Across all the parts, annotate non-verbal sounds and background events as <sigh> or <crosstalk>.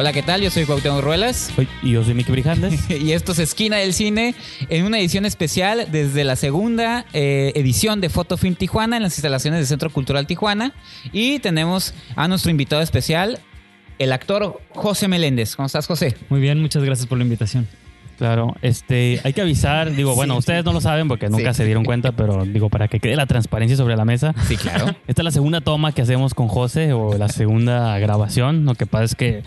Hola, ¿qué tal? Yo soy Cuauhtémoc Ruelas. Y yo soy Miki Brijandes. <laughs> Y esto es Esquina del Cine en una edición especial desde la segunda eh, edición de Fotofilm Tijuana en las instalaciones del Centro Cultural Tijuana. Y tenemos a nuestro invitado especial, el actor José Meléndez. ¿Cómo estás, José? Muy bien, muchas gracias por la invitación. Claro, este, hay que avisar, digo, bueno, ustedes no lo saben porque nunca Sí. se dieron cuenta, pero digo, para que quede la transparencia sobre la mesa. Sí, claro. <laughs> Esta es la segunda toma que hacemos con José o la segunda grabación. Lo que pasa es que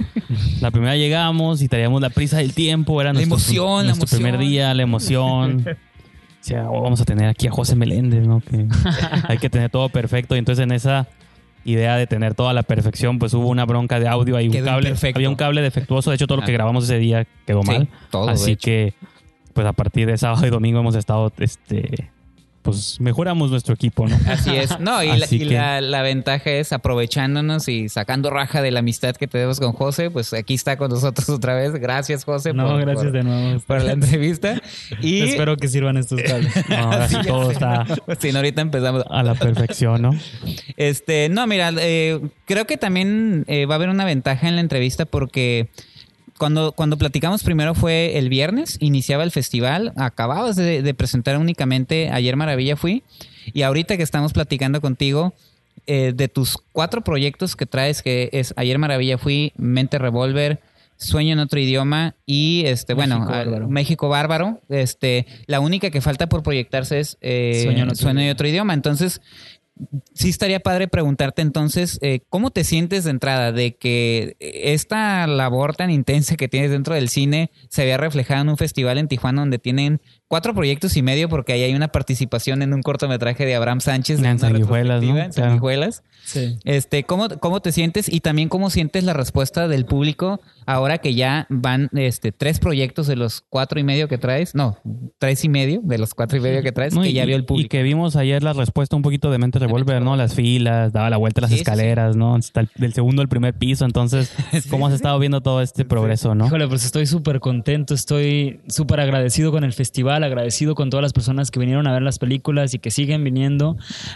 la primera llegamos y traíamos la prisa del tiempo, era La nuestro, emoción, la nuestro primer emoción. día, la emoción. <laughs> O sea, vamos a tener aquí a José Meléndez, ¿no? Que <laughs> hay que tener todo perfecto. Y entonces en esa idea de tener toda la perfección, pues hubo una bronca de audio, hay un Quedó cable, imperfecto. había un cable defectuoso. De hecho, todo lo que Ah. grabamos ese día quedó Sí, mal. todo, Así que, pues a partir de sábado y domingo hemos estado, este, pues mejoramos nuestro equipo, ¿no? Así es. No, y, la, Así y que- la- la ventaja es aprovechándonos y sacando raja de la amistad que tenemos con José, pues aquí está con nosotros otra vez. Gracias, José. No, por- gracias por- de nuevo. por la <laughs> entrevista. Y Espero que sirvan estos cables. <laughs> No, ahora sí todo está Sí, no, ahorita empezamos. a la perfección, ¿no? Este, no, mira, eh, creo que también eh, va a haber una ventaja en la entrevista porque cuando, cuando platicamos primero fue el viernes, iniciaba el festival, acababas de, de presentar únicamente Ayer Maravilla fui, y ahorita que estamos platicando contigo, eh, de tus cuatro proyectos que traes, que es Ayer Maravilla fui, Mente Revolver, Sueño en otro idioma y este bueno México ah, Bárbaro. México Bárbaro este la única que falta por proyectarse es eh, Sueño en otro Sueño en idioma. otro idioma entonces sí estaría padre preguntarte entonces, eh, ¿cómo te sientes de entrada de que esta labor tan intensa que tienes dentro del cine se vea reflejada en un festival en Tijuana donde tienen cuatro proyectos y medio porque ahí hay una participación en un cortometraje de Abraham Sánchez En una Sanguijuelas, ¿no? en Claro. Sanguijuelas. Sí. Este, ¿cómo, ¿Cómo te sientes? Y también cómo sientes la respuesta del público ahora que ya van este, tres proyectos de los cuatro y medio que traes. No, tres y medio de los cuatro y medio que traes No, que y, ya vio el y público. que vimos ayer la respuesta un poquito de Mente Revolver, ¿no? Las filas, daba la vuelta a las Sí, sí, escaleras, ¿no? Hasta el- del segundo al primer piso. Entonces, <laughs> ¿cómo has estado viendo todo este progreso, no? Híjole, pues estoy súper contento, estoy súper agradecido con el festival, agradecido con todas las personas que vinieron a ver las películas y que siguen viniendo,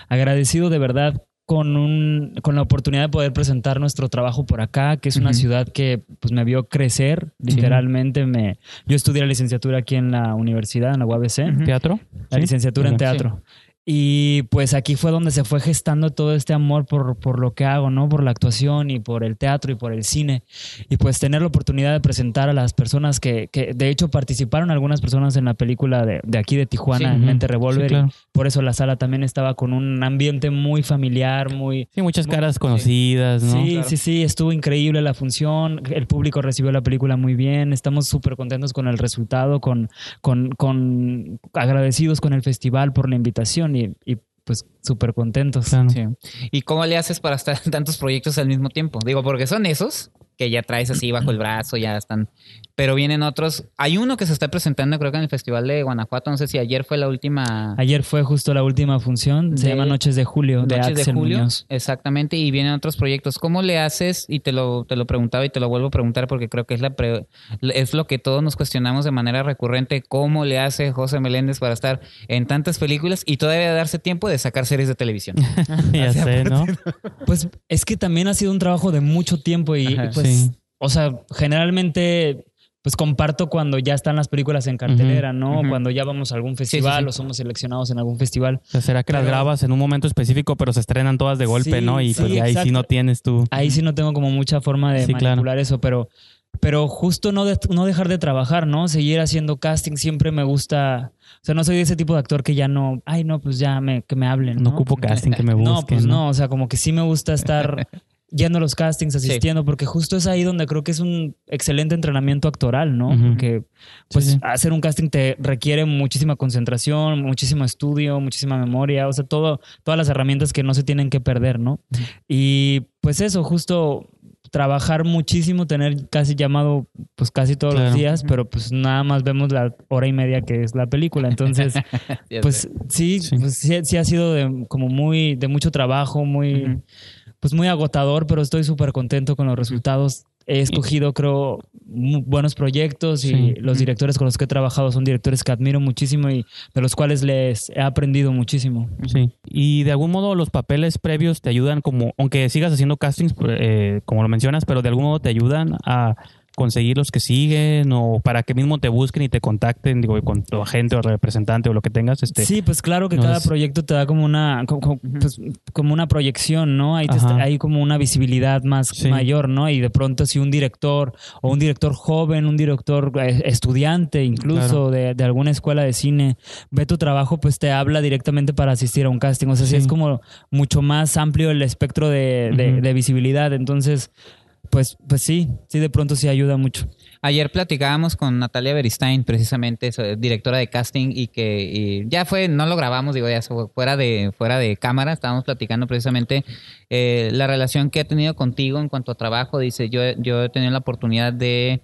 agradecido de verdad con, un, con la oportunidad de poder presentar nuestro trabajo por acá, que es una ciudad que pues, me vio crecer, literalmente. Me, yo estudié la licenciatura aquí en la universidad, en la UABC. Ujú. ¿Teatro? la Sí. licenciatura en Sí. Y pues aquí fue donde se fue gestando todo este amor por, por lo que hago, ¿no? Por la actuación y por el teatro y por el cine. Y pues tener la oportunidad de presentar a las personas que, que de hecho participaron algunas personas en la película de, de aquí de Tijuana, Sí. en Mente. Revolver. Sí, claro. y por eso la sala también estaba con un ambiente muy familiar, muy... Sí, muchas caras conocidas, ¿no? Sí, sí, sí, estuvo increíble la función, el público recibió la película muy bien, estamos súper contentos con el resultado, con, con, con agradecidos con el festival por la invitación y, y, pues súper contentos. Claro. Sí. ¿Y cómo le haces para estar en tantos proyectos al mismo tiempo? Digo, porque son esos que ya traes así bajo el brazo, ya están. Pero vienen otros. Hay uno que se está presentando, creo que en el Festival de Guanajuato. No sé si ayer fue la última. Ayer fue justo la última función, se De- llama Noches de Julio, de Noches Axel julio. Muñoz. Exactamente. Y vienen otros proyectos. ¿Cómo le haces? Y te lo, te lo preguntaba y te lo vuelvo a preguntar porque creo que es, la pre- es lo que todos nos cuestionamos de manera recurrente. ¿Cómo le hace José Meléndez para estar en tantas películas y todavía darse tiempo de sacar series de televisión? <laughs> ya sé, ¿no? <laughs> Pues es que también ha sido un trabajo de mucho tiempo y Ajá. pues, Sí. o sea, generalmente pues comparto cuando ya están las películas en cartelera, ¿no? Cuando ya vamos a algún festival sí. o somos seleccionados en algún festival. O sea, ¿Será que las grabas en un momento específico, pero se estrenan todas de golpe, Sí, ¿no? Y sí, pues ya ahí sí no tienes tú. Ahí sí no tengo como mucha forma de Sí, claro. manipular eso, pero, pero justo no, de- no dejar de trabajar, ¿no? Seguir haciendo casting siempre me gusta. O sea, no soy de ese tipo de actor que ya no, ay, no, pues ya me, que me hablen. No No, ocupo casting que me <laughs> busquen. no pues no, o sea, como que sí me gusta estar <laughs> yendo a los castings, asistiendo, porque justo es ahí donde creo que es un excelente entrenamiento actoral, ¿no? Ujú. Porque pues Sí, sí. hacer un casting te requiere muchísima concentración, muchísimo estudio, muchísima memoria, o sea, todo, todas las herramientas que no se tienen que perder, ¿no? Y pues eso, justo trabajar muchísimo, tener casi llamado pues casi todos Claro. los días, pero pues nada más vemos la hora y media que es la película, entonces <laughs> pues sí, Sí. pues, sí, sí ha sido de, como muy, de mucho trabajo, muy. Pues muy agotador, pero estoy súper contento con los resultados. He escogido, creo, buenos proyectos y Sí. los directores con los que he trabajado son directores que admiro muchísimo y de los cuales les he aprendido muchísimo. Sí. Y de algún modo los papeles previos te ayudan como, aunque sigas haciendo castings, eh, como lo mencionas, pero de algún modo te ayudan a conseguir los que siguen o para que mismo te busquen y te contacten, digo, con tu agente o representante o lo que tengas. Este, Sí, pues claro que no cada es- proyecto te da como una, como, pues, como una proyección, ¿no? Ahí te hay como una visibilidad más Sí. mayor, ¿no? Y de pronto si un director o un director joven, un director eh, estudiante incluso Claro. de, de alguna escuela de cine, ve tu trabajo, pues te habla directamente para asistir a un casting. O sea, sí, es como mucho más amplio el espectro de, de visibilidad. Entonces, pues, pues sí, sí, de pronto sí ayuda mucho. Ayer platicábamos con Natalia Beristain, precisamente, directora de casting, y que y ya fue, no lo grabamos, digo, ya fue fuera de, fuera de cámara, estábamos platicando precisamente eh, la relación que ha tenido contigo en cuanto a trabajo. Dice, yo, yo he tenido la oportunidad de.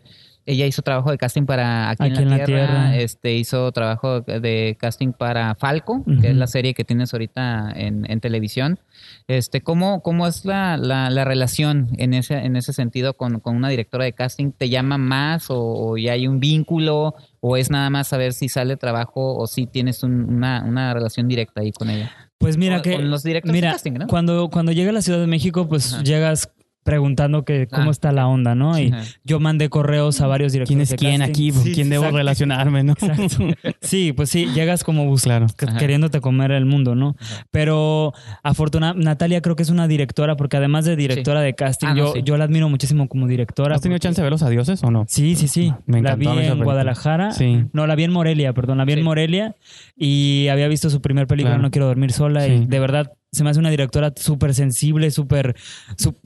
Ella hizo trabajo de casting para Aquí, en, la, Tierra, este hizo trabajo de casting para Falco, que es la serie que tienes ahorita en, en televisión. Este, ¿cómo, cómo es la, la, la relación en ese, en ese sentido con, con una directora de casting? ¿Te llama más o, o ya hay un vínculo? ¿O es nada más saber si sale trabajo o si tienes un- una, una relación directa ahí con ella? Pues mira O- que... con los directores Mira, de casting, ¿no? cuando, cuando llega a la Ciudad de México, pues Ajá. llegas preguntando que cómo Ah, está la onda, ¿no? Y Ajá. yo mandé correos a varios directores ¿Quién es de quién aquí? ¿Con Sí, quién debo exacto, relacionarme? ¿no? Exacto. <laughs> Sí, pues sí, llegas como bus- Claro. que- Ajá. queriéndote comer el mundo, ¿no? Ajá. Pero afortunadamente, Natalia creo que es una directora, porque además de directora de casting, Ah, no, yo, sí. yo la admiro muchísimo como directora. ¿Has tenido porque- chance de ver los adioses o no? Sí, sí, sí. Me la encantó vi esa en. Guadalajara. Sí. No, la vi en Morelia, perdón. La vi Sí. en Morelia y había visto su primer película, Claro. No quiero dormir sola. Sí. Y de verdad se me hace una directora súper sensible, súper,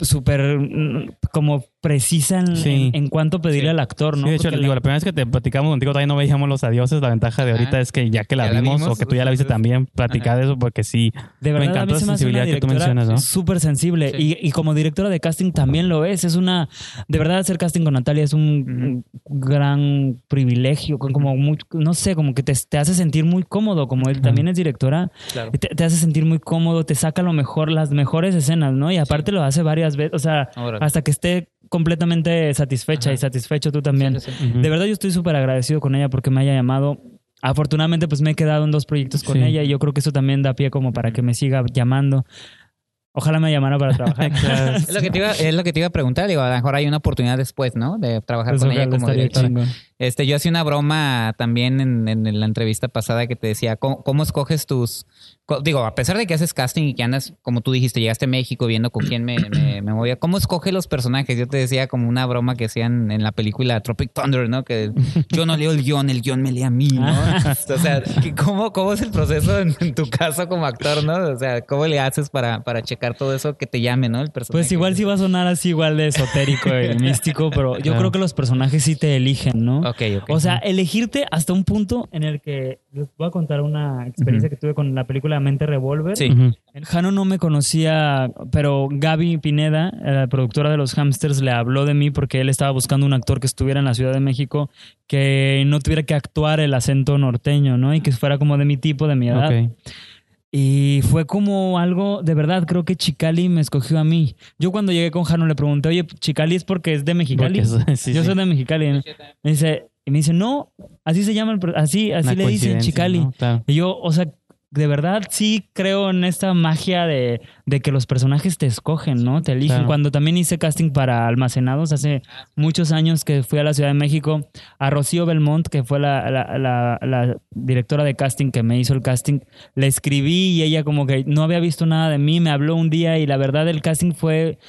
súper mm, como precisa en, Sí. en- en cuánto pedirle Sí. al actor, ¿no? Sí, de hecho, Porque digo, la- la primera vez que te platicamos contigo todavía no veíamos los adioses. La ventaja de ahorita Ah, es que ya que la ya la vimos, o que tú ya la viste también, platicar de eso porque sí. De Me verdad, la me hace una sensibilidad que tú mencionas, ¿no? súper sensible. Sí. Y, y como directora de casting también lo es. Es una. De verdad, hacer casting con Natalia es un, gran privilegio. Como muy- no sé, como que te, te hace sentir muy cómodo. Como él también es directora, Claro. te, te hace sentir muy cómodo, te saca lo mejor, las mejores escenas, ¿no? Y aparte lo hace varias veces. O sea, Órale. hasta que esté completamente satisfecha Ajá. y satisfecho tú también. Sí, sí. De verdad yo estoy súper agradecido con ella porque me haya llamado. Afortunadamente pues me he quedado en dos proyectos con ella y yo creo que eso también da pie como para que me siga llamando. Ojalá me llamara para trabajar. <laughs> <laughs> Es lo, que te iba, es lo que te iba a preguntar, digo, a lo mejor hay una oportunidad después, ¿no? De trabajar Pues con ella como directora. chingón. Este, yo hacía una broma también en, en la entrevista pasada que te decía, ¿cómo, cómo escoges tus... Digo, a pesar de que haces casting y que andas, como tú dijiste, llegaste a México viendo con quién me, me, me movía, ¿cómo escoges los personajes? Yo te decía como una broma que hacían en la película Tropic Thunder, ¿no? Que yo no leo el guion, el guion me lee a mí, ¿no? o sea, ¿qué- ¿cómo, ¿cómo es el proceso en, en tu caso como actor, no? O sea, ¿cómo le haces para, para checar todo eso que te llame, ¿no? El personaje. Pues igual sí va a sonar así igual de esotérico y místico, pero yo Claro. creo que los personajes sí te eligen, ¿no? Ok, ok. O sea, elegirte hasta un punto en el que les voy a contar una experiencia que tuve con la película Mente Revolver. Sí. Jano no me conocía, pero Gaby Pineda, la productora de los Hamsters, le habló de mí porque él estaba buscando un actor que estuviera en la Ciudad de México que no tuviera que actuar el acento norteño, ¿no? Y que fuera como de mi tipo, de mi edad. Ok. Y fue como algo, de verdad, creo que Chicali me escogió a mí. Yo cuando llegué con Jano le pregunté, oye, Chicali es porque es de Mexicali. Porque es- <laughs> sí, Yo sí. soy de Mexicali. Me dice, y me dice, no, así se llama, así, así Una le dicen Chicali. ¿no? Claro. Y yo, o sea, de verdad sí creo en esta magia de, de que los personajes te escogen, ¿no? Te eligen. Claro. Cuando también hice casting para Almacenados hace muchos años que fui a la Ciudad de México, a Rocío Belmont, que fue la, la- la- la directora de casting que me hizo el casting, le escribí y ella como que no había visto nada de mí, me habló un día y la verdad el casting fue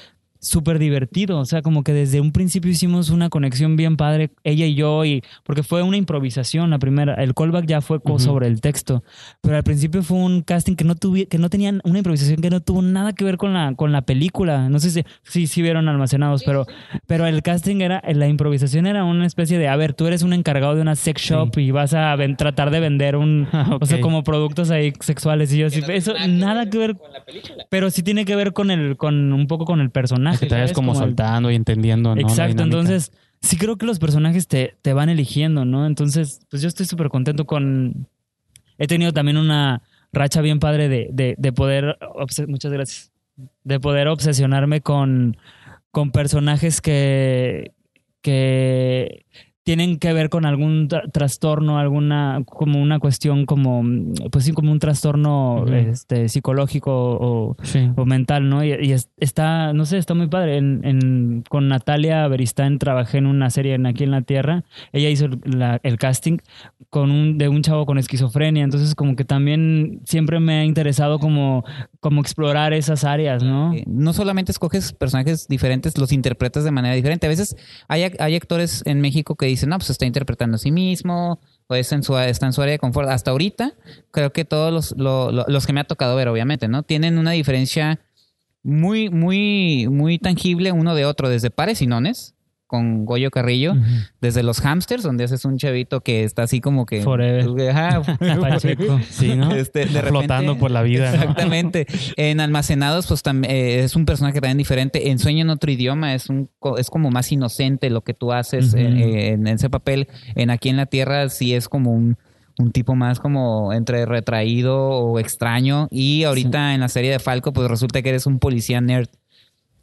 súper divertido. O sea, como que desde un principio hicimos una conexión bien padre, ella y yo, y porque fue una improvisación la primera. El callback ya fue sobre el texto. Pero al principio fue un casting que no tuvi- que no tenían una improvisación que no tuvo nada que ver con la, con la película. No sé si, si, si vieron almacenados, pero, pero el casting era, la improvisación era una especie de, a ver, tú eres un encargado de una sex shop y vas a ven- tratar de vender un, <laughs> o sea, como productos ahí sexuales. Y yo así, eso nada que ver, con la película. pero sí tiene que ver con el, con un poco con el personaje. Que te vayas como, el- soltando y entendiendo, ¿no? Exacto, entonces sí creo que los personajes te, te van eligiendo, ¿no? Entonces, pues yo estoy súper contento con... He tenido también una racha bien padre de, de, de poder... Muchas gracias. De poder obsesionarme con, con personajes que, que tienen que ver con algún tra- trastorno, alguna, como una cuestión como, pues sí, como un trastorno este, psicológico o, Sí. o mental, ¿no? Y, y es- está, no sé, está muy padre. En, en- con Natalia Beristán trabajé en una serie en Aquí en la Tierra. Ella hizo el, la- el casting con un, de un chavo con esquizofrenia. Entonces, como que también siempre me ha interesado como, como explorar esas áreas, ¿no? Eh, No solamente escoges personajes diferentes, los interpretas de manera diferente. A veces hay, hay actores en México que dicen, no, pues está interpretando a sí mismo, o es en su, está en su área de confort. Hasta ahorita, creo que todos los, lo- lo- los que me ha tocado ver, obviamente, ¿no? Tienen una diferencia muy, muy, muy tangible uno de otro, desde Pares y Nones, con Goyo Carrillo, desde los hamsters, donde haces un chavito que está así como que... Forever. Ajá. <laughs> Pacheco. <laughs> Sí, ¿no? Este, de repente- Flotando por la vida, ¿no? Exactamente. En Almacenados, pues también es un personaje también diferente. En Sueño en otro idioma es un co- es como más inocente lo que tú haces Ujú. en, en ese papel. En Aquí en la Tierra sí es como un, un tipo más como entre retraído o extraño. Y ahorita en la serie de Falco, pues resulta que eres un policía nerd.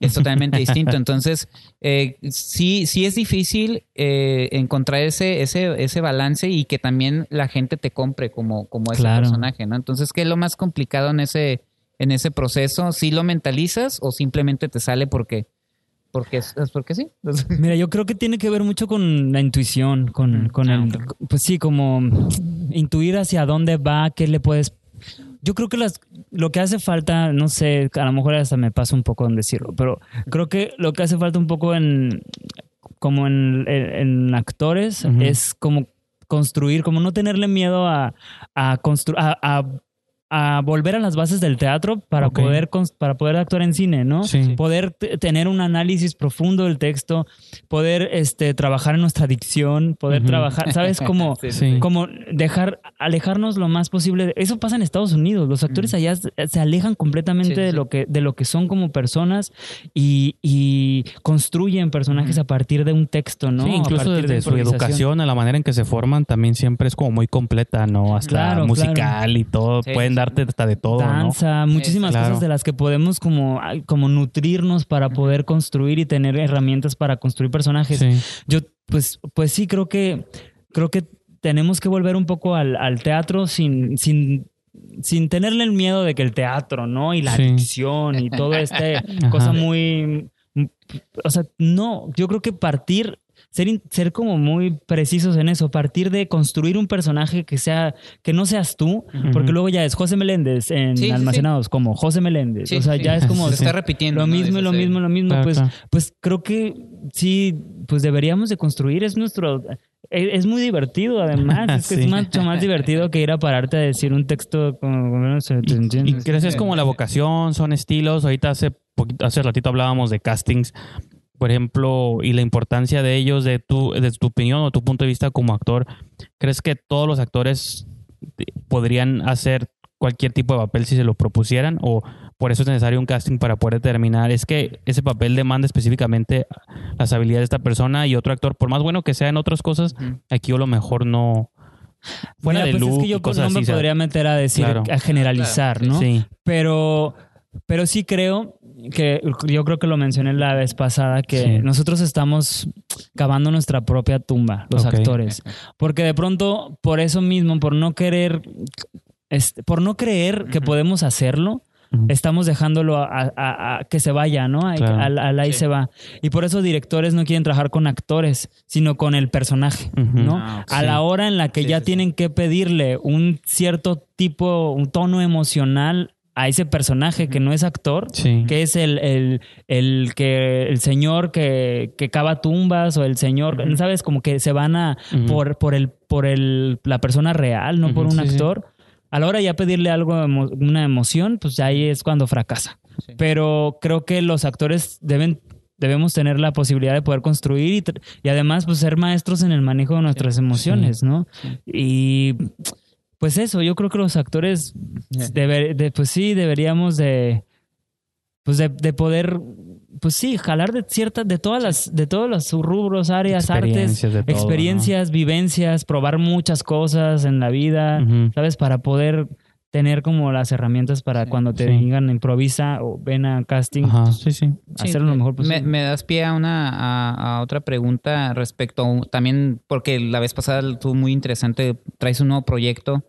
Es totalmente <laughs> distinto. Entonces, eh, sí, sí es difícil eh, encontrar ese, ese, ese balance y que también la gente te compre como, como ese Claro. personaje, ¿no? Entonces, ¿qué es lo más complicado en ese, en ese proceso? ¿Sí lo mentalizas o simplemente te sale porque, porque, porque sí? <laughs> Mira, yo creo que tiene que ver mucho con la intuición, con, Mm, con ah, el, pues sí, como intuir hacia dónde va, qué le puedes. Yo creo que las, lo que hace falta, no sé, a lo mejor hasta me pasa un poco en decirlo, pero creo que lo que hace falta un poco en, como en, en- en actores, es como construir, como no tenerle miedo a, a, a- a volver a las bases del teatro para, Ok. poder, para poder actuar en cine, ¿no? Sí. poder tener un análisis profundo del texto, poder este, trabajar en nuestra dicción, poder trabajar, ¿sabes? Como, <laughs> Sí, Sí. como dejar, alejarnos lo más posible. de- Eso pasa en Estados Unidos. Los actores allá se alejan completamente Sí, de sí. lo que, de lo que son como personas y, y construyen personajes a partir de un texto, ¿no? Sí, A incluso partir de desde su educación, a la manera en que se forman, también siempre es como muy completa, ¿no? Hasta Claro, musical claro. y todo. Sí, Pueden sí. Darte hasta de todo, ¿no? danza, muchísimas Claro. cosas de las que podemos como, como nutrirnos para poder construir y tener herramientas para construir personajes. Sí. Yo, pues, pues sí, creo que, creo que tenemos que volver un poco al, al teatro sin, sin, sin tenerle el miedo de que el teatro, ¿no? Y la Sí. dicción y todo este <laughs> cosa muy, o sea, no, yo creo que partir ser, ser como muy precisos en eso, partir de construir un personaje que sea, que no seas tú, porque Ujú. luego ya es José Meléndez en Sí, sí, sí. Almacenados, como José Meléndez. Sí, o sea, sí. ya es como Se está repitiendo. lo ¿no? mismo, Dices, lo mismo, lo mismo. Claro, pues, claro. pues creo que sí, pues deberíamos de construir, es nuestro, es, es muy divertido además, es que <laughs> Sí. es mucho más divertido que ir a pararte a decir un texto como, no sé, ¿te Y entiendes? crees es como la vocación, son estilos. Ahorita hace poquito, hace ratito hablábamos de castings, por ejemplo, y la importancia de ellos, de tu, de tu opinión o tu punto de vista como actor. ¿Crees que todos los actores eh, podrían hacer cualquier tipo de papel si se lo propusieran? ¿O por eso es necesario un casting para poder determinar? Es que ese papel demanda específicamente las habilidades de esta persona y otro actor, por más bueno que sea en otras cosas, aquí a lo mejor no. Fuera Mira, de pues look es que yo y cosas no me así, podría meter a decir, Claro. a generalizar, Claro, ¿no? Sí. Pero, pero sí creo que yo creo que lo mencioné la vez pasada que Sí. nosotros estamos cavando nuestra propia tumba, los actores. Porque de pronto, por eso mismo, por no querer, este, por no creer que podemos hacerlo, estamos dejándolo a, a- a que se vaya, ¿no? Ahí- Claro. al, al ahí Sí. se va. Y por eso directores no quieren trabajar con actores, sino con el personaje. ¿no? Ah. A la hora en la que Sí, ya sí, sí. tienen que pedirle un cierto tipo, un tono emocional a ese personaje que no es actor, Sí. que es el, el, el que el señor que, que cava tumbas o el señor, ¿sabes? Como que se van a por, por el por el la persona real, no por un sí, sí. actor. A la hora ya pedirle algo, emo- una emoción, pues ya ahí es cuando fracasa. Sí. Pero creo que los actores deben debemos tener la posibilidad de poder construir y, y además pues ser maestros en el manejo de nuestras emociones, ¿no? Y pues eso, yo creo que los actores deber- de- pues sí deberíamos de pues de, de poder pues sí jalar de ciertas de todas las de todos los rubros áreas artes Experiencias de todo, experiencias vivencias probar muchas cosas en la vida sabes para poder tener como las herramientas para Sí. cuando te Sí. digan improvisa o ven a casting Ajá, sí, sí. Sí, hacerlo lo mejor me, posible me das pie a una a, a otra pregunta respecto a un- también porque la vez pasada estuvo muy interesante traes un nuevo proyecto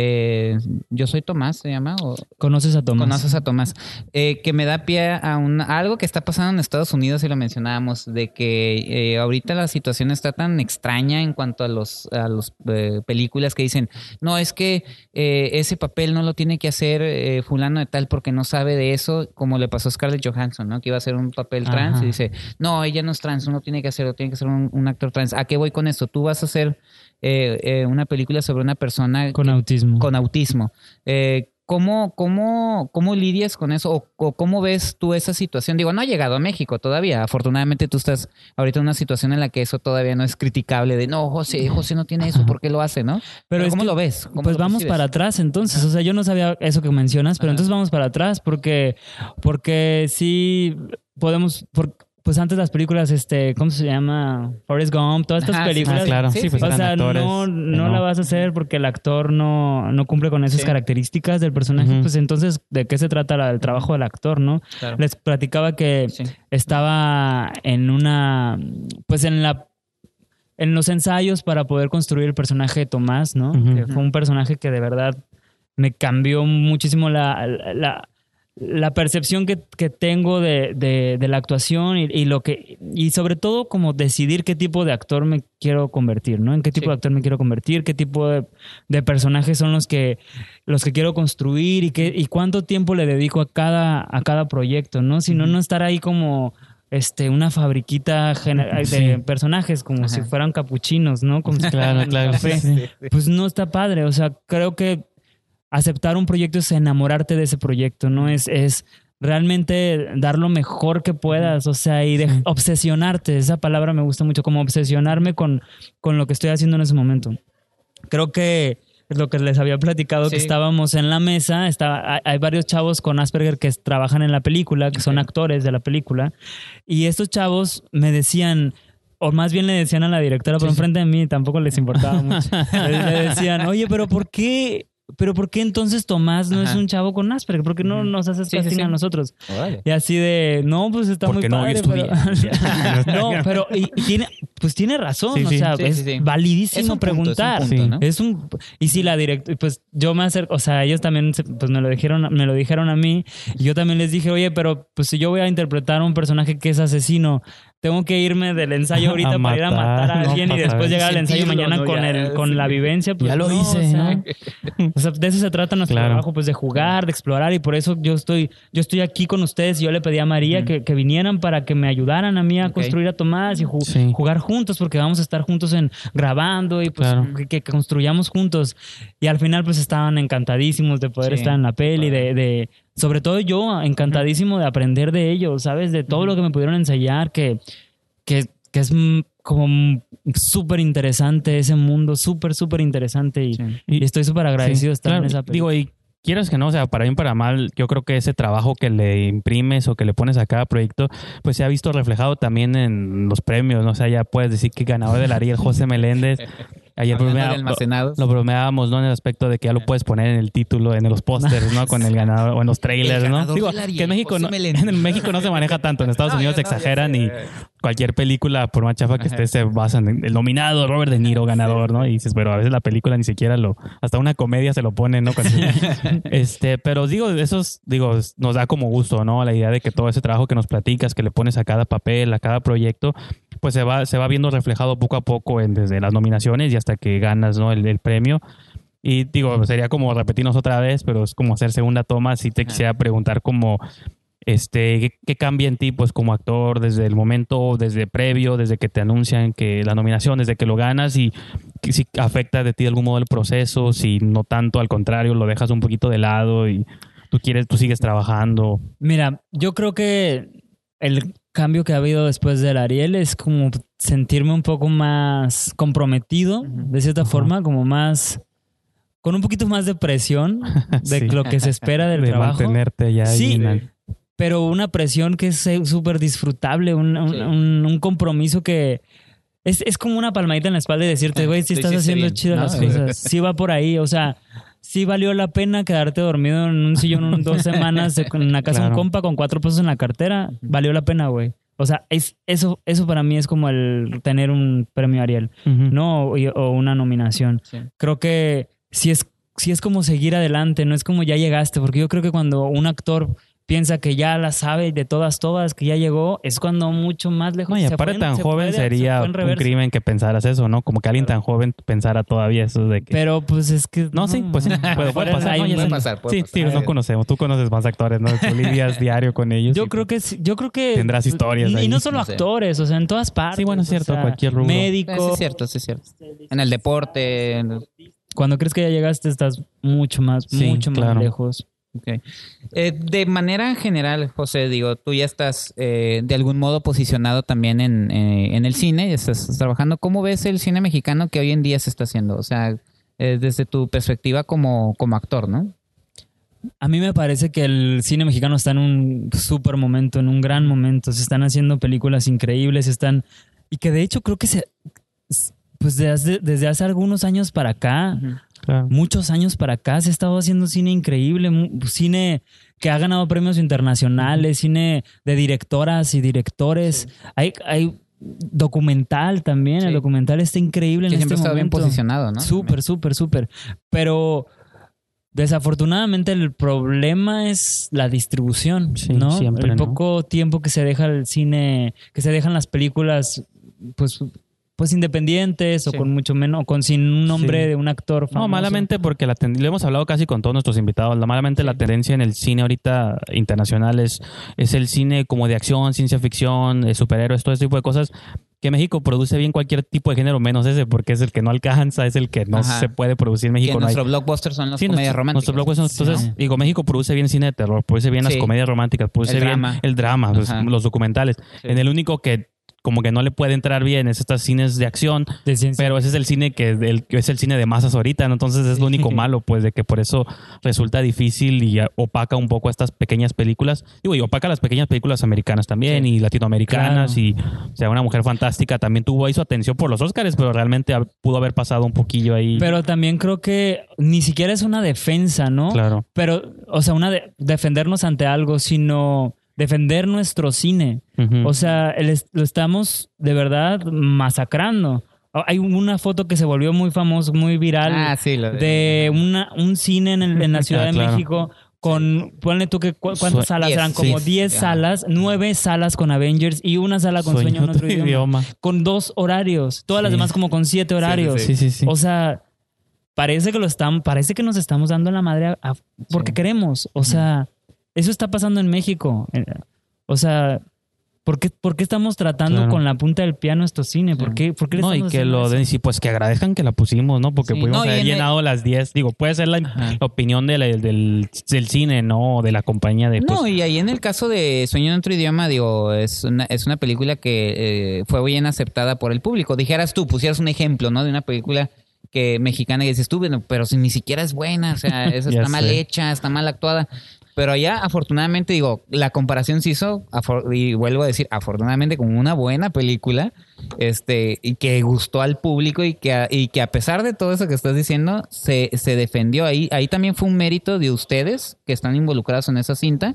eh, yo soy Tomás se llama o conoces a Tomás conoces a Tomás eh, que me da pie a un, a algo que está pasando en Estados Unidos y lo mencionábamos de que eh, ahorita la situación está tan extraña en cuanto a los a los eh, películas que dicen no es que ese papel no lo tiene que hacer fulano de tal porque no sabe de eso como le pasó a Scarlett Johansson no que iba a hacer un papel trans Ajá. y dice no ella no es trans uno tiene que hacerlo tiene que ser un, un actor trans. A qué voy con esto tú vas a hacer eh, eh, una película sobre una persona con que- autismo con autismo. Eh, ¿cómo, cómo, ¿Cómo lidias con eso? O, o cómo ves tú esa situación? Digo, no ha llegado a México todavía. Afortunadamente tú estás ahorita en una situación en la que eso todavía no es criticable de no, José, José no tiene eso, ¿por qué lo hace, no? Pero, ¿cómo que- lo ves? ¿Cómo Pues lo vamos para atrás entonces. O sea, yo no sabía eso que mencionas, pero Ajá. entonces vamos para atrás porque, porque sí podemos, pues antes las películas, este, ¿cómo se llama? Forrest Gump, todas estas Ajá, sí, películas. Ah, claro. Sí, Sí, pues O sea, actores. no, no la vas a hacer porque el actor no, no cumple con esas Sí. características del personaje. Pues entonces, ¿de qué se trata la- el trabajo del actor, no? Claro. Les platicaba que Sí. estaba en una, pues en la, en los ensayos para poder construir el personaje de Tomás, ¿no? Que fue un personaje que de verdad me cambió muchísimo la, la, la percepción que, que tengo de, de- de la actuación y, y lo que y sobre todo como decidir qué tipo de actor me quiero convertir, ¿no? En qué tipo Sí. de actor me quiero convertir, qué tipo de, de personajes son los que los que quiero construir y qué y cuánto tiempo le dedico a cada a cada proyecto, ¿no? Si no no estar ahí como este una fabriquita de Sí. personajes como Ajá. si fueran capuchinos, ¿no? Como si <laughs> Claro, claro. café. sí, sí. Pues no está padre, o sea, creo que aceptar un proyecto es enamorarte de ese proyecto, ¿no? Es, es realmente dar lo mejor que puedas, o sea, y de- obsesionarte, esa palabra me gusta mucho, como obsesionarme con, con lo que estoy haciendo en ese momento. Creo que lo que les había platicado, que Sí. estábamos en la mesa, estaba, hay, varios chavos con Asperger que trabajan en la película, que son actores de la película, y estos chavos me decían, o más bien le decían a la directora, pero enfrente de mí tampoco les importaba mucho. <laughs> le decían, oye, pero ¿por qué? Pero ¿por qué entonces Tomás no es un chavo con Asperger? ¿Por qué no nos haces Sí, casting sí. a nosotros? Órale. Y así de, no, pues está Porque muy no, padre. pero- <laughs> <laughs> no, pero y, y tiene, pues tiene razón, Sí, o sea, Sí, es sí, sí. validísimo Es un punto, preguntar. es un punto. ¿no? Es un y si la directora, pues yo me acerco, o sea, ellos también se- pues me lo dijeron, me lo dijeron a mí y yo también les dije, "Oye, pero pues si yo voy a interpretar a un personaje que es asesino, tengo que irme del ensayo <laughs> ahorita para ir a matar a no, alguien y después llegar al ensayo Sentirlo, mañana ¿no? con Ya, el con sí. la vivencia, pues Ya lo no, hice, o sea, ¿no? o sea, de eso se trata nuestro Claro. trabajo, pues de jugar, de explorar y por eso yo estoy, yo estoy aquí con ustedes. y Yo le pedí a María que, que vinieran para que me ayudaran a mí a construir a Tomás y ju- Sí. jugar juntos porque vamos a estar juntos en grabando y pues Claro. que, que construyamos juntos. Y al final pues estaban encantadísimos de poder Sí, estar en la peli, de, de, sobre todo yo encantadísimo de aprender de ellos, ¿sabes? De todo lo que me pudieron enseñar, que, que, que es como súper interesante ese mundo, súper, súper interesante y, Sí. y estoy súper agradecido de Sí, estar claro. en esa película. Digo, y quieras que no, o sea, para bien para mal, yo creo que ese trabajo que le imprimes o que le pones a cada proyecto, pues se ha visto reflejado también en los premios, ¿no? O sea, ya puedes decir que ganador del Ariel José Meléndez. Ayer bromea- almacenados. lo, lo bromeábamos, ¿no? En el aspecto de que ya lo puedes poner en el título, en los pósters, ¿no? Con el ganador o en los trailers, ¿no? Digo, que en México no, <laughs> en México no se maneja tanto, en Estados No, Unidos no, exageran y cualquier película, por más chafa que esté, se basan en el nominado Robert De Niro <laughs> ganador, ¿no? Y dices, pero a veces la película ni siquiera lo, hasta una comedia se lo pone, ¿no? <laughs> Este, pero digo, eso es- digo, nos da como gusto, ¿no? La idea de que todo ese trabajo que nos platicas, que le pones a cada papel, a cada proyecto, pues se va, se va viendo reflejado poco a poco en, desde las nominaciones y hasta que ganas, ¿no? El, el premio. Y digo, sería como repetirnos otra vez, pero es como hacer segunda toma. Si te quisiera preguntar como, este, ¿qué, qué cambia en ti pues como actor desde el momento, desde previo, desde que te anuncian que la nominación, desde que lo ganas y si afecta de ti de algún modo el proceso, si no tanto, al contrario, lo dejas un poquito de lado y tú quieres, tú sigues trabajando. Mira, yo creo que el cambio que ha habido después del Ariel es como sentirme un poco más comprometido, de cierta Ajá. forma, como más, con un poquito más de presión <laughs> de Sí. lo que se espera del <laughs> de trabajo. mantenerte ya Sí. pero una presión que es eh, súper disfrutable, un, un- Sí. un- un compromiso que es, es como una palmadita en la espalda y decirte, güey, si estás haciendo bien, chidas ¿no? las cosas, sí va por ahí, o sea, sí valió la pena quedarte dormido en un sillón un- dos <laughs> semanas en una casa de un compa con cuatro pesos en la cartera, valió la pena, güey. O sea, es, eso, eso para mí es como el tener un premio Ariel. ¿no? O una nominación Sí. creo que sí es, sí es como seguir adelante, no es como ya llegaste, porque yo creo que cuando un actor piensa que ya la sabe de todas, todas, que ya llegó, es cuando mucho más lejos No, y se aparte fue tan se joven fue de- se sería en un crimen que pensaras eso, ¿no? Como que alguien tan joven pensara todavía eso de que... Pero pues es que... no, sí, pues sí, puede, puede pasar. ¿no? Puede pasar, puede sí, pasar. sí, no conocemos. Tú conoces más actores, ¿no? Tú lidias <laughs> diario con ellos. Yo creo que sí, yo creo que Tendrás historias y ahí. no solo No sé. actores, o sea, en todas partes. Sí, bueno, es o cierto, sea, cualquier rubro. Eh, Sí, Médicos. es cierto, sí es cierto. En el deporte. en- Cuando crees que ya llegaste estás mucho más, Sí, mucho más claro. lejos. Ok. Eh, de manera general, José, digo, tú ya estás eh, de algún modo posicionado también en, eh, en el cine, estás trabajando. ¿Cómo ves el cine mexicano que hoy en día se está haciendo? O sea, desde tu perspectiva como, como actor, ¿no? A mí me parece que el cine mexicano está en un súper momento, en un gran momento. Se están haciendo películas increíbles, están... Y que de hecho creo que se... Pues desde, desde hace algunos años para acá, claro. muchos años para acá, se ha estado haciendo cine increíble, cine que ha ganado premios internacionales, cine de directoras y directores. Hay, hay documental también, Sí. el documental está increíble Que en siempre este está bien momento. posicionado, ¿no? Súper, súper, súper. Pero desafortunadamente el problema es la distribución, Sí, ¿no? siempre, el ¿no? poco tiempo que se deja el cine, que se dejan las películas, pues, pues independientes Sí. o con mucho menos, o con sin un nombre Sí. de un actor famoso. No, malamente porque la lo hemos hablado casi con todos nuestros invitados. La, malamente la tendencia en el cine ahorita internacional es, es el cine como de acción, ciencia ficción, eh, superhéroes, todo ese tipo de cosas. Que México produce bien cualquier tipo de género, menos ese, porque es el que no alcanza, es el que no Ajá. se puede producir en Que México. no hay- nuestro blockbuster son las Sí, comedias nuestro- románticas. nuestro Sí. entonces, digo, México produce bien cine de terror, produce bien las Sí. comedias románticas, produce El bien drama. el drama, pues, Ajá. los documentales. Sí. En el único que como que no le puede entrar bien es estos cines de acción, de pero ese es el cine que, el, es el cine de masas ahorita, ¿no? entonces es lo único malo, pues, de que por eso resulta difícil y opaca un poco estas pequeñas películas. Digo, y opaca las pequeñas películas americanas también Sí. y latinoamericanas Claro. y, o sea, una mujer fantástica también tuvo ahí su atención por los Oscars, pero realmente pudo haber pasado un poquillo ahí. Pero también creo que ni siquiera es una defensa, ¿no? Claro. Pero, o sea, una de- defendernos ante algo, sino defender nuestro cine. O sea, el lo estamos de verdad masacrando. Ah, Hay una foto que se volvió muy famoso, muy viral, Ah, sí, lo de... de una, un cine en, el- en la Ciudad Ah, de claro. México con, ponle tú que cu- cuántas salas eran, como sí. 10 Ajá. salas, 9 salas con Avengers y una sala con sueño, en otro idioma. Con dos horarios, todas las demás como con siete horarios. Sí, sí, sí. O sea, parece que lo están, parece que nos estamos dando la madre a- a- porque queremos. O sea, eso está pasando en México. Eh, O sea, ¿por qué, por qué estamos tratando Claro. con la punta del a nuestro cine? ¿Por Sí. qué, por qué le No, y que lo den, sí, pues que agradezcan que la pusimos, ¿no? Porque Sí, pudimos no, haber el- llenado las 10. Digo, puede ser la, opinión de la- del, del cine, ¿no? O de la compañía de. Pues, No, y ahí en el caso de Sueño en otro idioma, digo, es una, es una película que eh, fue bien aceptada por el público. Dijeras tú, pusieras un ejemplo, ¿no? De una película que mexicana y dices tú, pero si ni siquiera es buena, o sea, <laughs> esa está mal sé. hecha, está mal actuada. Pero allá, afortunadamente, digo, la comparación se hizo, y vuelvo a decir, afortunadamente, con una buena película, este, y que gustó al público y que, a- y que a pesar de todo eso que estás diciendo, se, se defendió. Ahí, ahí también fue un mérito de ustedes que están involucrados en esa cinta.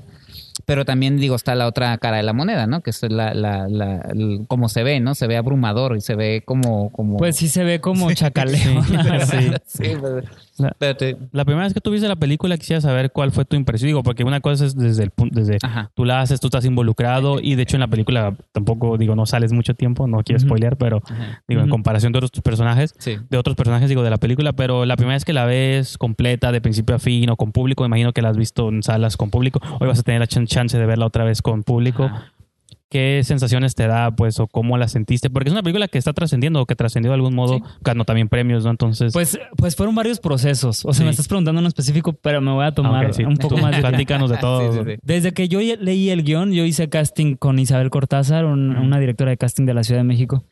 Pero también, digo, está la otra cara de la moneda, ¿no? Que es la, la, la, como se ve, ¿no? Se ve abrumador y se ve como... como Pues sí se ve como <laughs> chacaleo. <laughs> Sí, sí. Sí, La- primera vez que tú viste la película quisiera saber cuál fue tu impresión. Digo, porque una cosa es desde el punto, desde Ajá. tú la haces, tú estás involucrado y de hecho en la película tampoco, digo, no sales mucho tiempo, no quiero Ujú. spoilear, pero Ajá. digo, en comparación de otros personajes, Sí. de otros personajes, digo, de la película, pero la primera vez que la ves completa, de principio a fin o con público, imagino que la has visto en salas con público, hoy vas a tener la chan- chance de verla otra vez con público. Ajá. ¿Qué sensaciones te da, pues, o cómo la sentiste? Porque es una película que está trascendiendo o que trascendió de algún modo, Sí. ganó también premios, ¿no? Entonces, Pues, pues fueron varios procesos. O sea, Sí. me estás preguntando uno específico, pero me voy a tomar sí. un poco Tú más de. <laughs> Platícanos de <laughs> todo. Desde que yo leí el guion, yo hice casting con Isabel Cortázar, un- una directora de casting de la Ciudad de México.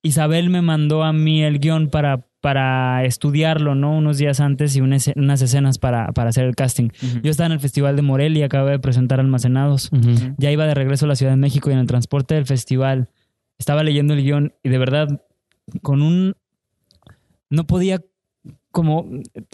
Isabel me mandó a mí el guion para, para estudiarlo, ¿no? Unos días antes y unas, unas escenas para, para hacer el casting. Yo estaba en el Festival de Morelia, acabé de presentar Almacenados. Ya iba de regreso a la Ciudad de México y en el transporte del festival estaba leyendo el guion y de verdad con un... No podía como,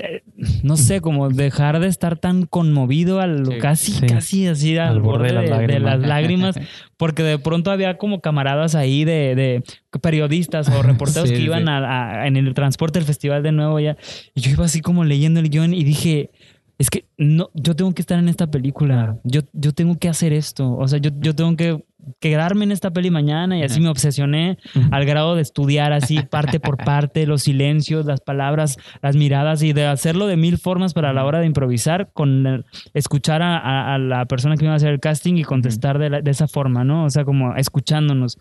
eh, no sé, como dejar de estar tan conmovido al Sí. casi, Sí. casi así al, Al borde de las de, lágrimas. las lágrimas, <laughs> porque de pronto había como camaradas ahí de, de periodistas o <laughs> reporteros Sí, que iban a- a- en el transporte del festival de nuevo ya, y yo iba así como leyendo el guion y dije, es que no, yo tengo que estar en esta película. Yo, yo tengo que hacer esto. O sea, yo, yo tengo que quedarme en esta peli mañana y así me obsesioné al grado de estudiar así parte por <laughs> parte los silencios, las palabras, las miradas y de hacerlo de mil formas para la hora de improvisar con el- escuchar a, a- a la persona que iba a hacer el casting y contestar de, la- de esa forma, ¿no? O sea, como escuchándonos.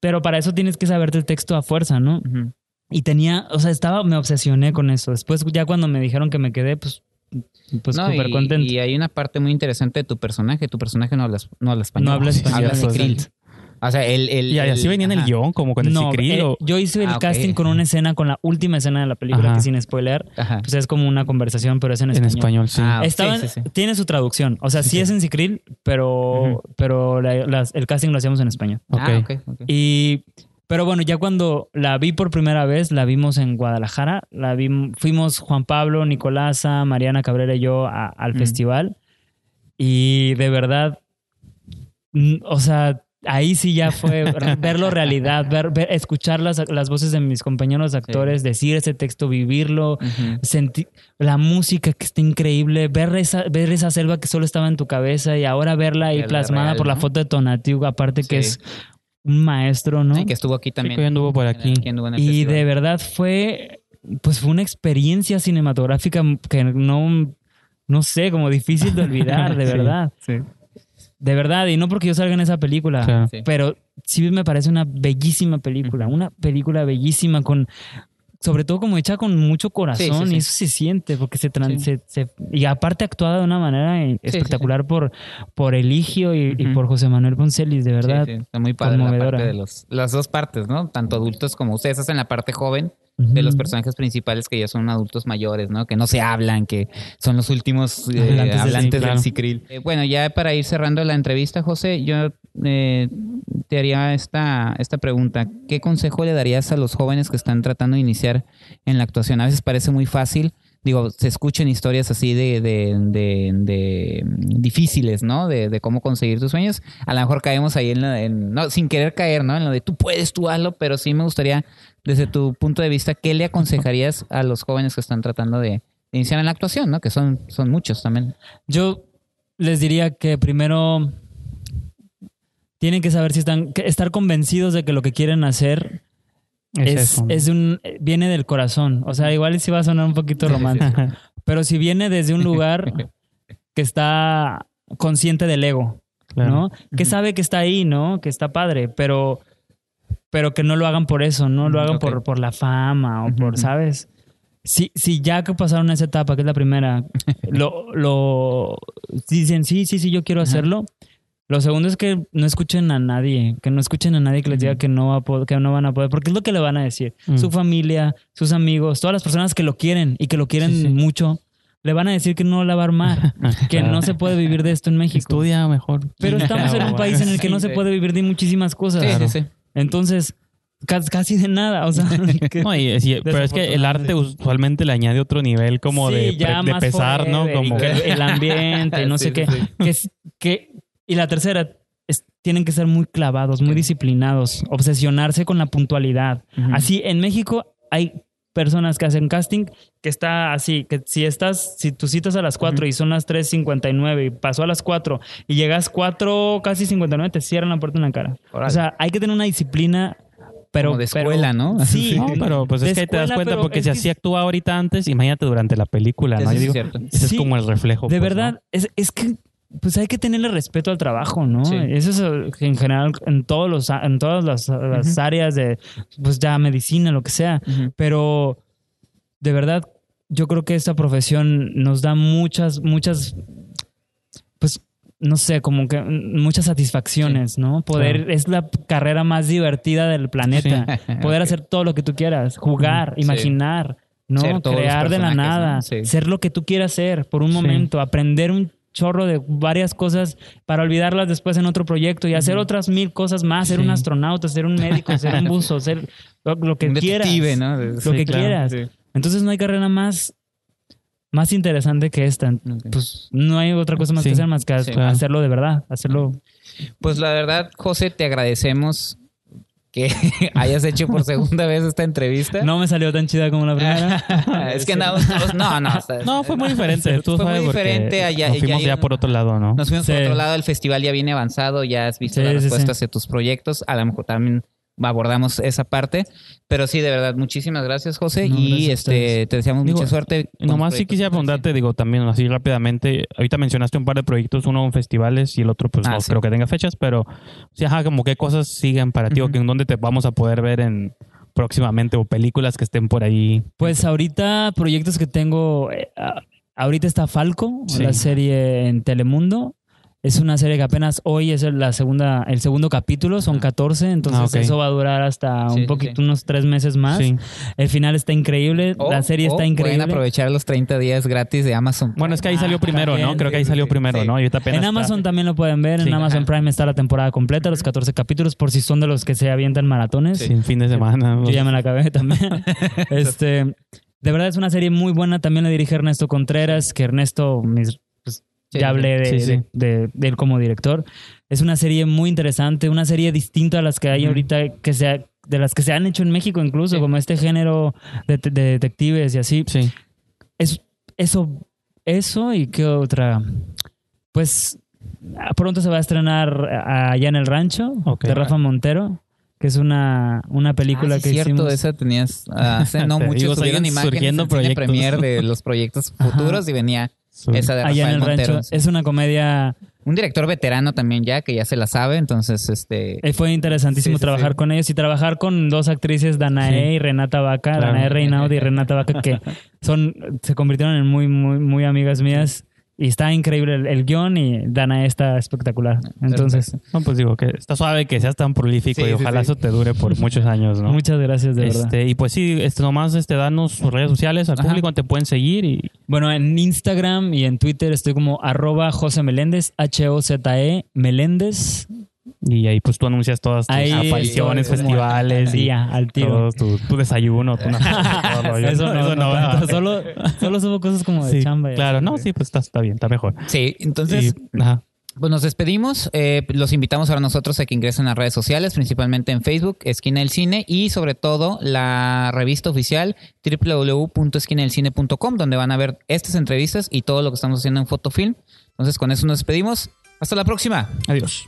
Pero para eso tienes que saberte el texto a fuerza, ¿no? Y tenía, o sea, estaba, me obsesioné con eso. Después, ya cuando me dijeron que me quedé, pues, pues No, súper y, contento. y hay una parte muy interesante de tu personaje. Tu personaje no habla, no habla español. No habla español, Habla. Cicril. O sea, el... el Y así el- venía en el guion, como con el no, Cicril eh, o- yo hice el Ah, casting con una escena, con la última escena de la película, Ajá. que sin spoiler, Ajá. pues es como una conversación, pero es en en español. español, sí. Ah, Estaba- sí, sí, sí. Tiene su traducción. O sea, sí, es en Cicril, pero, pero la- el casting lo hacíamos en español. Ok. Ah, ok, ok. Y, pero bueno, ya cuando la vi por primera vez, la vimos en Guadalajara. La vim- fuimos Juan Pablo, Nicolasa, Mariana Cabrera y yo a- al Mm. festival. Y de verdad, o sea, ahí sí ya fue <laughs> verlo realidad, ver, ver- escuchar las, las voces de mis compañeros actores, decir ese texto, vivirlo. Ujú. Senti- la música que está increíble, ver esa, ver esa selva que solo estaba en tu cabeza y ahora verla ahí plasmada real, por la foto de Tonatiu, aparte que es un maestro, ¿no? Y que estuvo aquí también. que anduvo por aquí. anduvo Y de verdad fue, pues fue una experiencia cinematográfica que no, no sé, como difícil de olvidar, de <laughs> Sí. verdad. De verdad, y no porque yo salga en esa película, Claro. Sí. pero sí me parece una bellísima película, una película bellísima con, sobre todo como hecha con mucho corazón Sí, sí, sí. y eso se siente porque se, se- se- y aparte actuada de una manera eh, espectacular por por Eligio y, por José Manuel Poncelis, de verdad. Está muy padre la conmovedora. parte de los, las dos partes, ¿no? Tanto adultos como ustedes hacen la parte joven de los personajes principales que ya son adultos mayores, ¿no? Que no se hablan, que son los últimos eh, Hablantes del hablantes del claro. Cicril. Eh, bueno, ya para ir cerrando la entrevista, José, yo eh, te haría esta, esta pregunta. ¿Qué consejo le darías a los jóvenes que están tratando de iniciar en la actuación? A veces parece muy fácil. Digo, se escuchan historias así de, de, de, de, mm, difíciles, ¿no? De, cómo conseguir tus sueños. A lo mejor caemos ahí en la, no, sin querer caer, ¿no? En lo de tú puedes, tú hazlo, pero sí me gustaría, desde tu punto de vista, ¿qué le aconsejarías a los jóvenes que están tratando de, iniciar en la actuación, ¿no? Que son, son muchos también. Yo les diría que primero tienen que saber si están, estar convencidos de que lo que quieren hacer Es es, eso, ¿no? es un, viene del corazón. O sea, igual sí va a sonar un poquito <laughs> romántico, pero si viene desde un lugar que está consciente del ego, Claro. ¿no? Que sabe que está ahí, ¿no? Que está padre, pero, pero que no lo hagan por eso, no lo hagan por, por la fama o por. ¿sabes? Si, si ya que pasaron esa etapa, que es la primera, lo, lo dicen, sí, sí, sí, yo quiero Ajá. Lo segundo es que no escuchen a nadie, que no escuchen a nadie que les diga que no, va a poder- que no van a poder, porque es lo que le van a decir. Mm. Su familia, sus amigos, todas las personas que lo quieren y que lo quieren Sí, sí. mucho, le van a decir que no la va a armar, <laughs> que no se puede vivir de esto en México. Estudia mejor. Pero estamos en un <laughs> país en el que no se puede vivir de muchísimas cosas. Sí, sí, sí. Entonces, ca- casi de nada. O sea, que- <laughs> No, y- sí, pero es que el arte usualmente le añade otro nivel como Sí, de, ya de pesar, ¿no? forever Como el ambiente, no Sí, sé qué. que- y la tercera, es- tienen que ser muy clavados, muy disciplinados, obsesionarse con la puntualidad. Así, en México hay personas que hacen casting que está así, que si estás, si tú citas a las 4 y son las 3.59 y pasó a las 4 y llegas 4, casi 59, te cierran la puerta en la cara. O sea, hay que tener una disciplina, pero... Como de pero- escuela, ¿no? <laughs> Sí, No, pero pues es que ahí te das escuela, cuenta porque si que- así actúa ahorita antes, imagínate durante la película, ¿no? Yo digo, es cierto. ese Sí, es como el reflejo. De pues, verdad, ¿no? es, es que pues hay que tenerle respeto al trabajo, ¿no? Sí. Eso es en general en todos los en todas las, las áreas de pues ya medicina, lo que sea, pero de verdad yo creo que esta profesión nos da muchas muchas pues no sé, como que muchas satisfacciones, ¿no? Poder Claro. es la carrera más divertida del planeta. <laughs> Poder hacer todo lo que tú quieras, jugar, imaginar, ¿no? Crear de la nada, ser lo que tú quieras ser por un momento, aprender un chorro de varias cosas para olvidarlas después en otro proyecto y hacer otras mil cosas más, ser Sí. un astronauta, ser un médico, ser un buzo, <laughs> ser lo, lo que Un quieras. Lo Sí, que claro, quieras. sí. Entonces no hay carrera más más interesante que esta. Pues no hay otra cosa más que hacer más que hacerlo de verdad, hacerlo Pues la verdad, José, te agradecemos que <laughs> hayas hecho por segunda vez esta entrevista. no me salió tan chida como la primera. <laughs> es que andamos todos. No, no. está- No, fue muy diferente. Tú Fue muy sabes diferente allá- Nos fuimos ya- ya, por otro lado, ¿no? Nos fuimos por otro lado, el festival ya viene avanzado, ya has visto Sí, la sí, respuesta sí. hacia tus proyectos, a lo mejor también abordamos esa parte, pero sí, de verdad, muchísimas gracias, José, No, y gracias este te deseamos Digo, mucha suerte. Nomás sí quisiera preguntarte, digo, también así rápidamente. Ahorita mencionaste un par de proyectos, uno en festivales y el otro, pues Ah, no sí. creo que tenga fechas, pero sí, ajá, como qué cosas siguen para ti o Ujú. que en dónde te vamos a poder ver en próximamente o películas que estén por ahí. Pues ahorita proyectos que tengo, eh, ah, ahorita está Falco, Sí. la serie en Telemundo. Es una serie que apenas hoy es el- la segunda, el segundo capítulo, son 14, entonces Ah, eso va a durar hasta Sí, un poquito, sí. unos tres meses más. Sí. El final está increíble, la serie o está increíble. Pueden aprovechar los 30 días gratis de Amazon. Bueno, es que ahí salió Ah, primero, también, ¿no? Creo que ahí salió primero, sí. ¿no? Y ahorita apenas En está- Amazon también lo pueden ver, Sí. en Amazon Ajá. Prime está la temporada completa, los 14 capítulos, por si son de los que se avientan maratones. Sin fin de semana. <laughs> Yo ya me la acabé <laughs> también. este, de verdad es una serie muy buena. También la dirige Ernesto Contreras, que Ernesto, mis- Sí, ya hablé de, sí, sí. de- de- de él como director. Es una serie muy interesante, una serie distinta a las que hay ahorita, que sea, de las que se han hecho en México incluso, como este género de, de detectives y así. Sí. Es, eso, eso y qué otra. Pues pronto se va a estrenar allá en el rancho de Rafa Montero, que es una, una película Ah, sí, que cierto, hicimos. esa tenías ah, hace no <laughs> mucho subieron imágenes surgiendo en proyectos. premier de los proyectos <laughs> futuros y venía esa de allá en el Montero. rancho. Es una comedia. Un director veterano también ya, que ya se la sabe, entonces este... eh, Fue interesantísimo Sí, sí, trabajar sí. con ellos y trabajar con dos actrices, Danae Sí. y Renata Vaca, Claro. Danae Reinaud y <laughs> Renata Vaca, que son, se convirtieron en muy, muy, muy amigas mías. Y está increíble el, el guion y Danae está espectacular. Entonces, No, pues digo que está suave que seas tan prolífico Sí, y ojalá sí. eso te dure por <laughs> muchos años, ¿no? muchas gracias de verdad. Este, y pues sí, este, nomás este, danos sus redes sociales al Ajá. público, te pueden seguir y Bueno, en Instagram y en Twitter estoy como arroba José Meléndez, H-O-Z-E Meléndez. Y ahí pues tú anuncias todas tus Ahí apariciones, festivales al y día, al tiro. todo tu, tu desayuno, tu <laughs> todo el rollo. Eso no, no ¿verdad? tanto. Solo, solo subo cosas como de Sí, chamba. claro, no, sí, pues está, está bien, está mejor. Sí, entonces... Y- ajá. Pues nos despedimos. Eh, los invitamos ahora nosotros a que ingresen a las redes sociales, principalmente en Facebook, Esquina del Cine, y sobre todo la revista oficial www.esquinadelcine.com, donde van a ver estas entrevistas y todo lo que estamos haciendo en Fotofilm. Entonces, con eso nos despedimos. Hasta la próxima. Adiós.